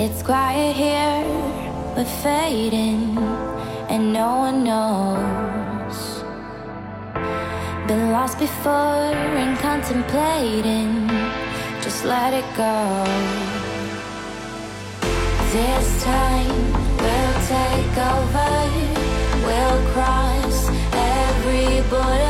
It's quiet here, we're fading, and no one knows. Been lost before and contemplating, just let it go. This time we'll take over, we'll cross every border.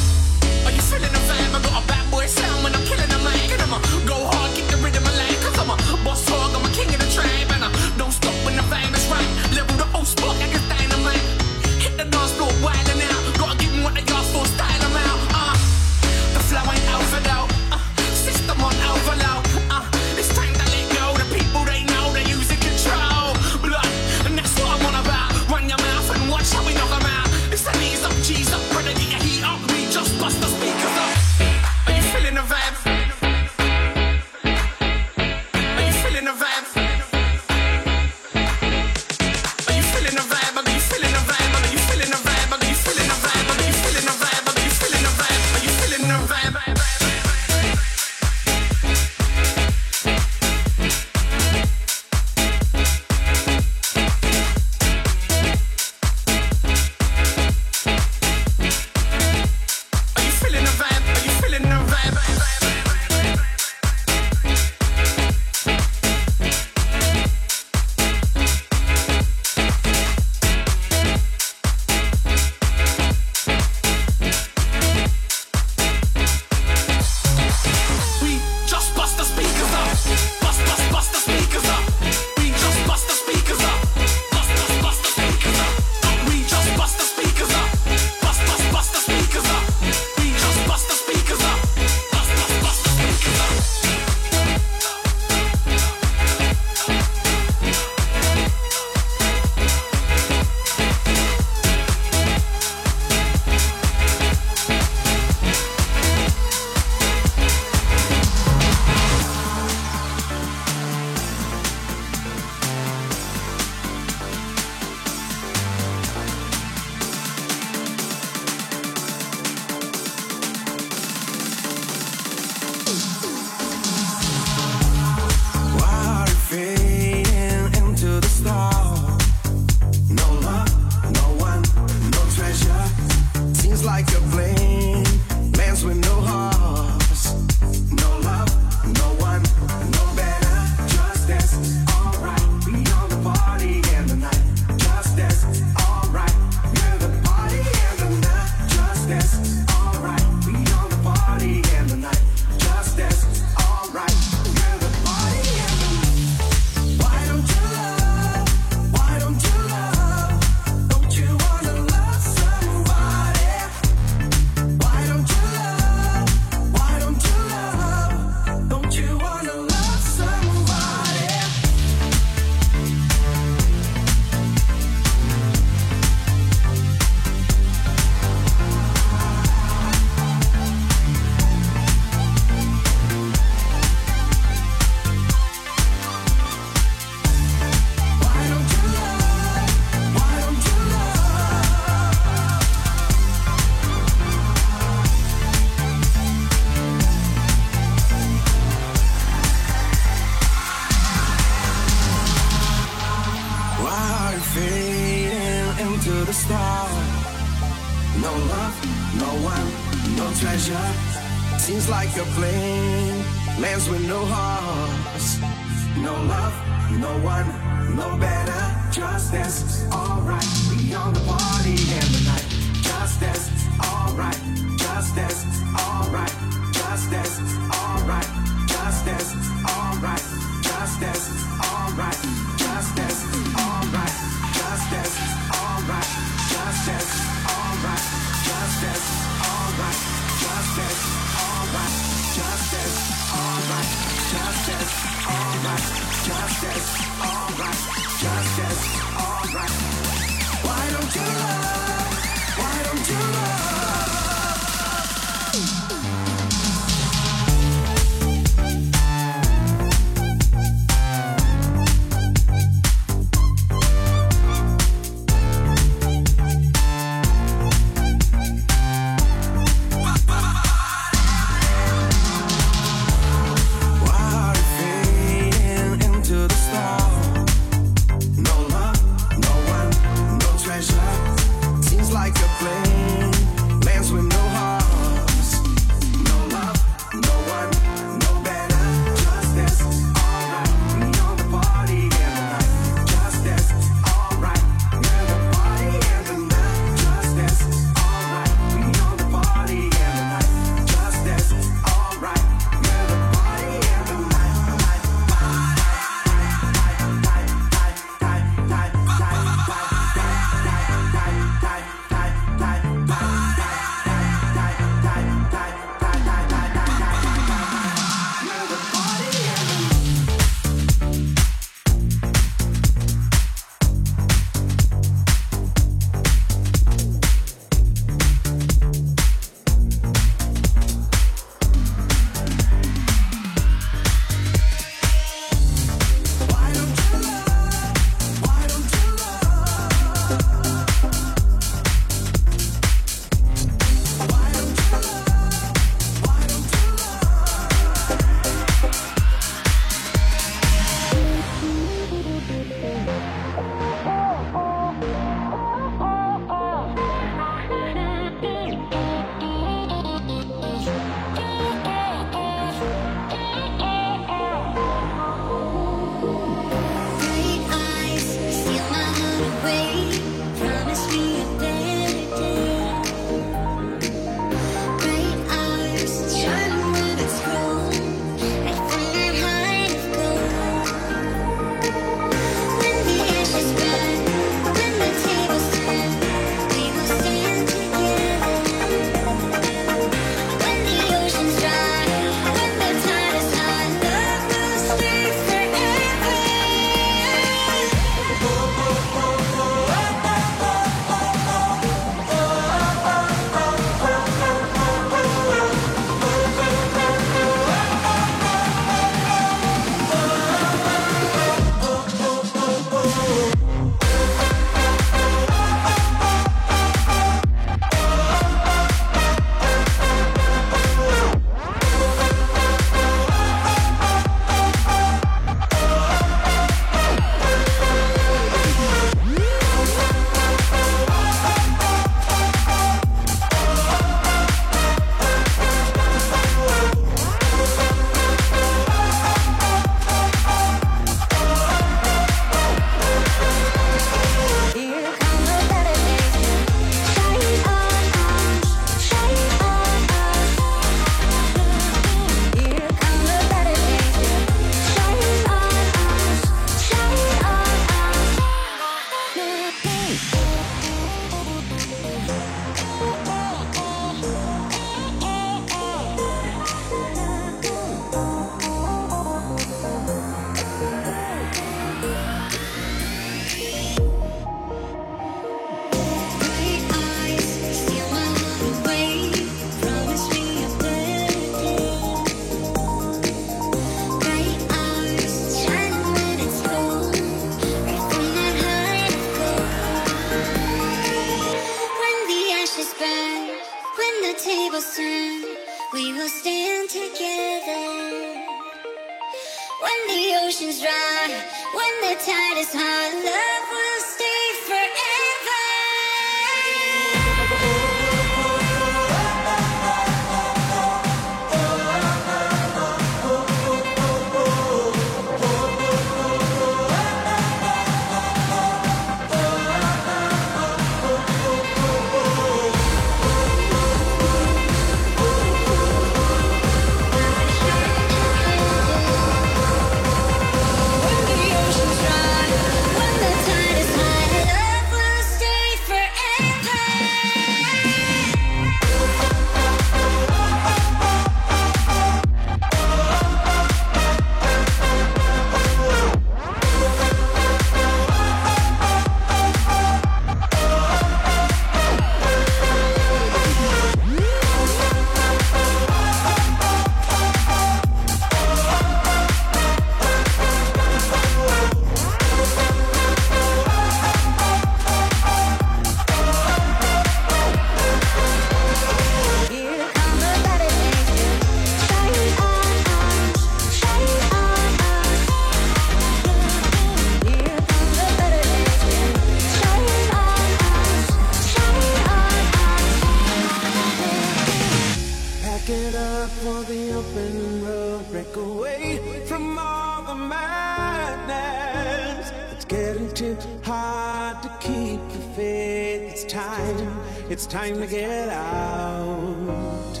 time to get out.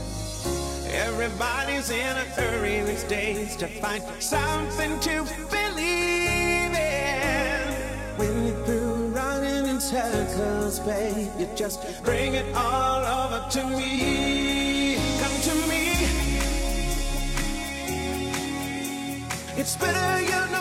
Everybody's in a hurry these days to find something to believe in. When you're through running in circles, babe, you just bring it all over to me. Come to me. It's better you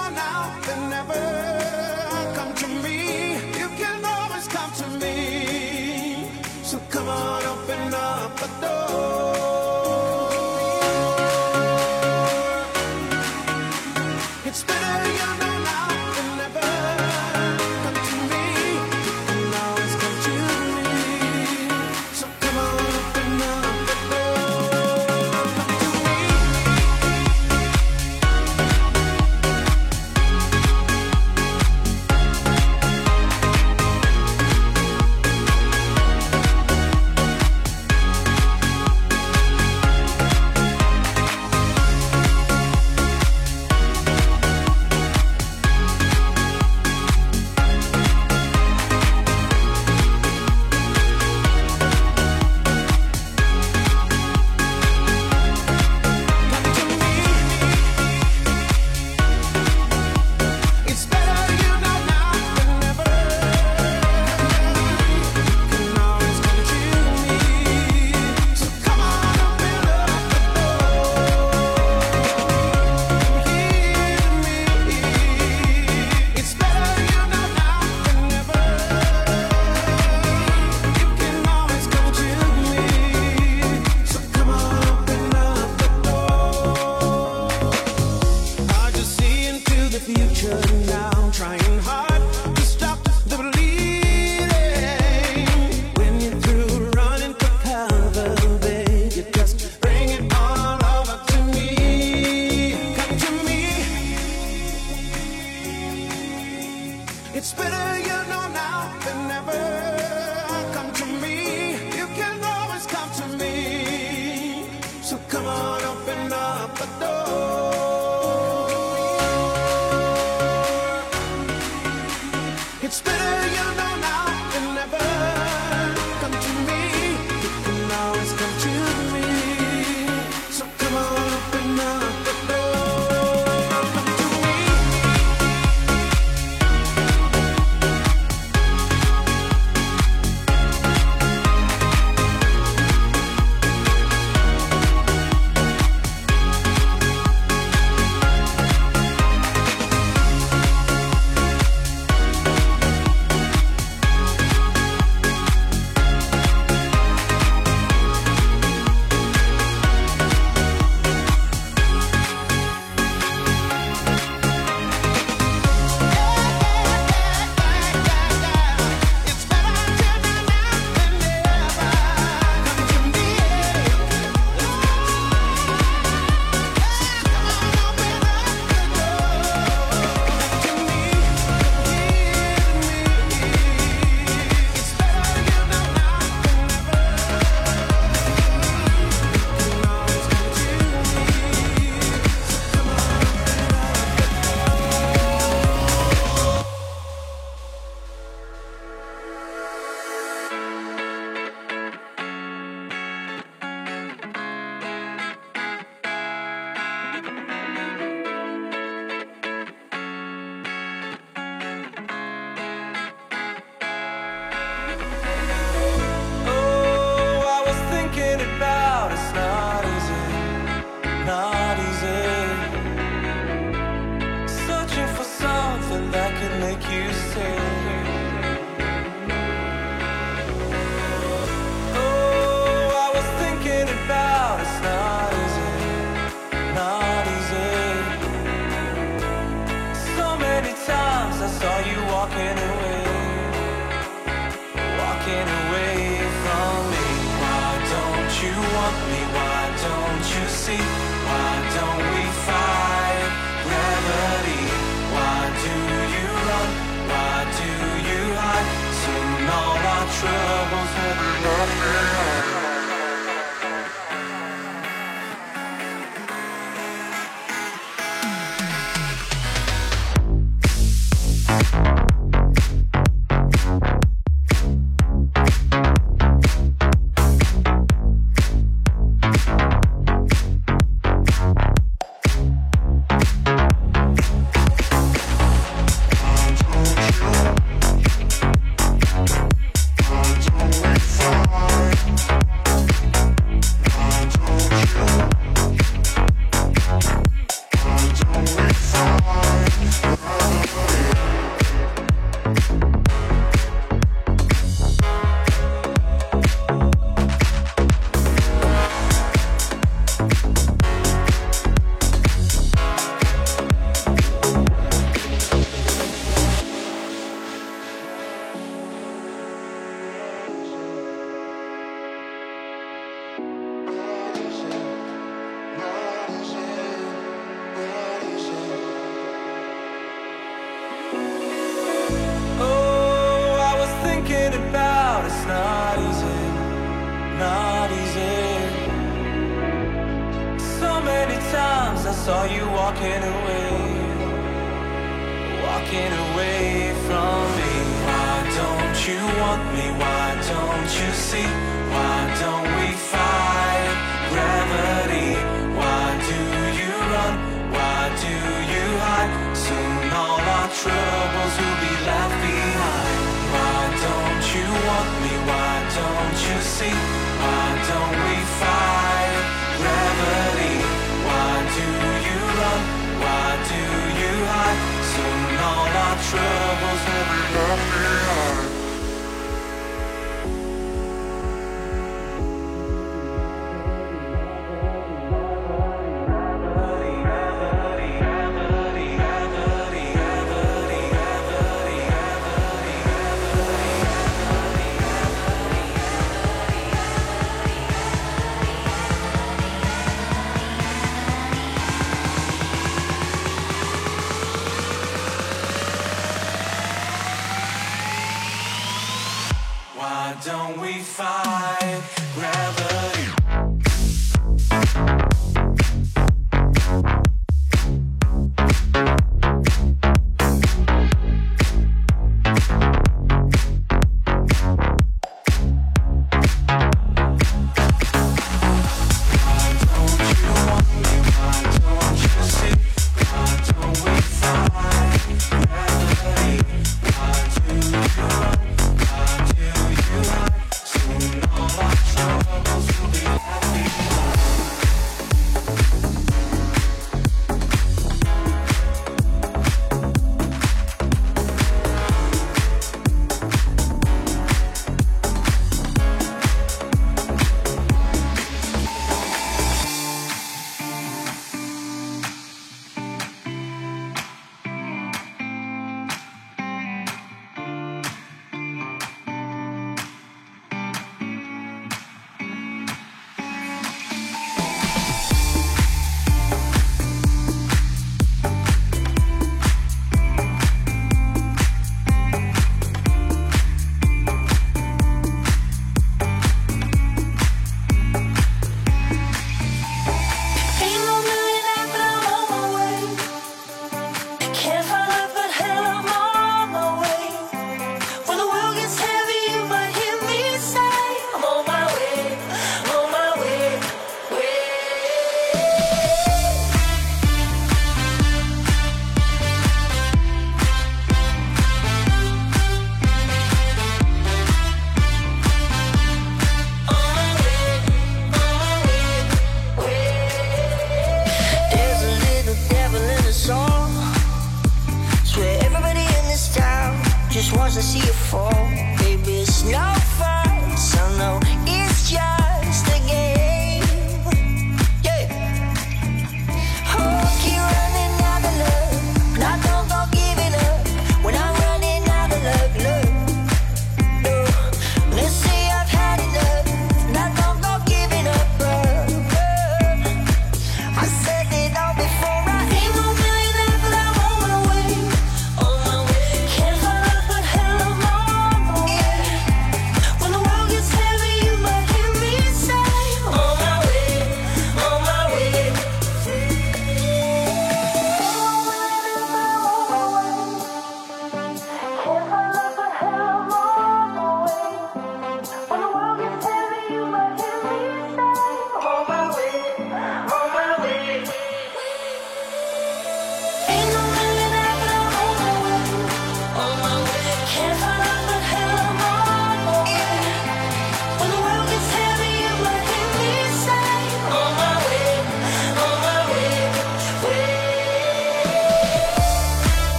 don't